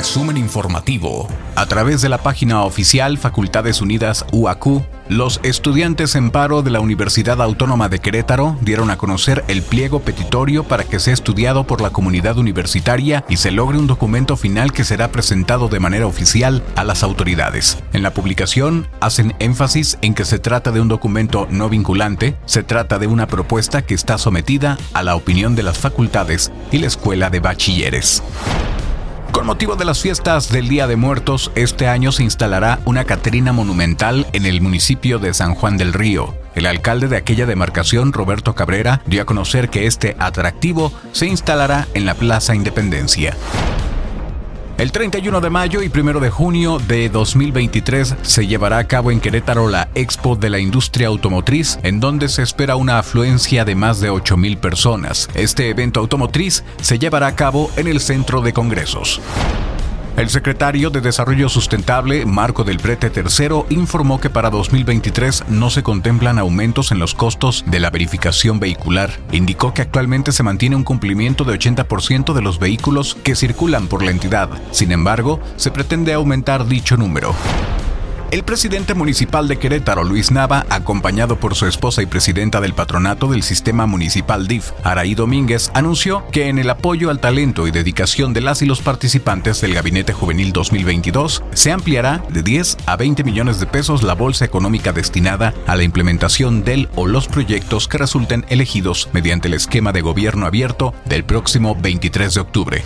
Resumen informativo. A través de la página oficial Facultades Unidas UAQ, los estudiantes en paro de la Universidad Autónoma de Querétaro dieron a conocer el pliego petitorio para que sea estudiado por la comunidad universitaria y se logre un documento final que será presentado de manera oficial a las autoridades. En la publicación hacen énfasis en que se trata de un documento no vinculante, se trata de una propuesta que está sometida a la opinión de las facultades y la Escuela de Bachilleres. Con motivo de las fiestas del Día de Muertos, este año se instalará una Catrina monumental en el municipio de San Juan del Río. El alcalde de aquella demarcación, Roberto Cabrera, dio a conocer que este atractivo se instalará en la Plaza Independencia. El 31 de mayo y 1 de junio de 2023 se llevará a cabo en Querétaro la Expo de la Industria Automotriz, en donde se espera una afluencia de más de 8.000 personas. Este evento automotriz se llevará a cabo en el Centro de Congresos. El secretario de Desarrollo Sustentable, Marco del Prete III, informó que para 2023 no se contemplan aumentos en los costos de la verificación vehicular. Indicó que actualmente se mantiene un cumplimiento de 80% de los vehículos que circulan por la entidad. Sin embargo, se pretende aumentar dicho número. El presidente municipal de Querétaro, Luis Nava, acompañado por su esposa y presidenta del patronato del sistema municipal DIF, Araí Domínguez, anunció que en el apoyo al talento y dedicación de las y los participantes del Gabinete Juvenil 2022 se ampliará de 10 a 20 millones de pesos la bolsa económica destinada a la implementación del o los proyectos que resulten elegidos mediante el esquema de gobierno abierto del próximo 23 de octubre.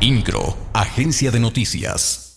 INCRO, Agencia de Noticias.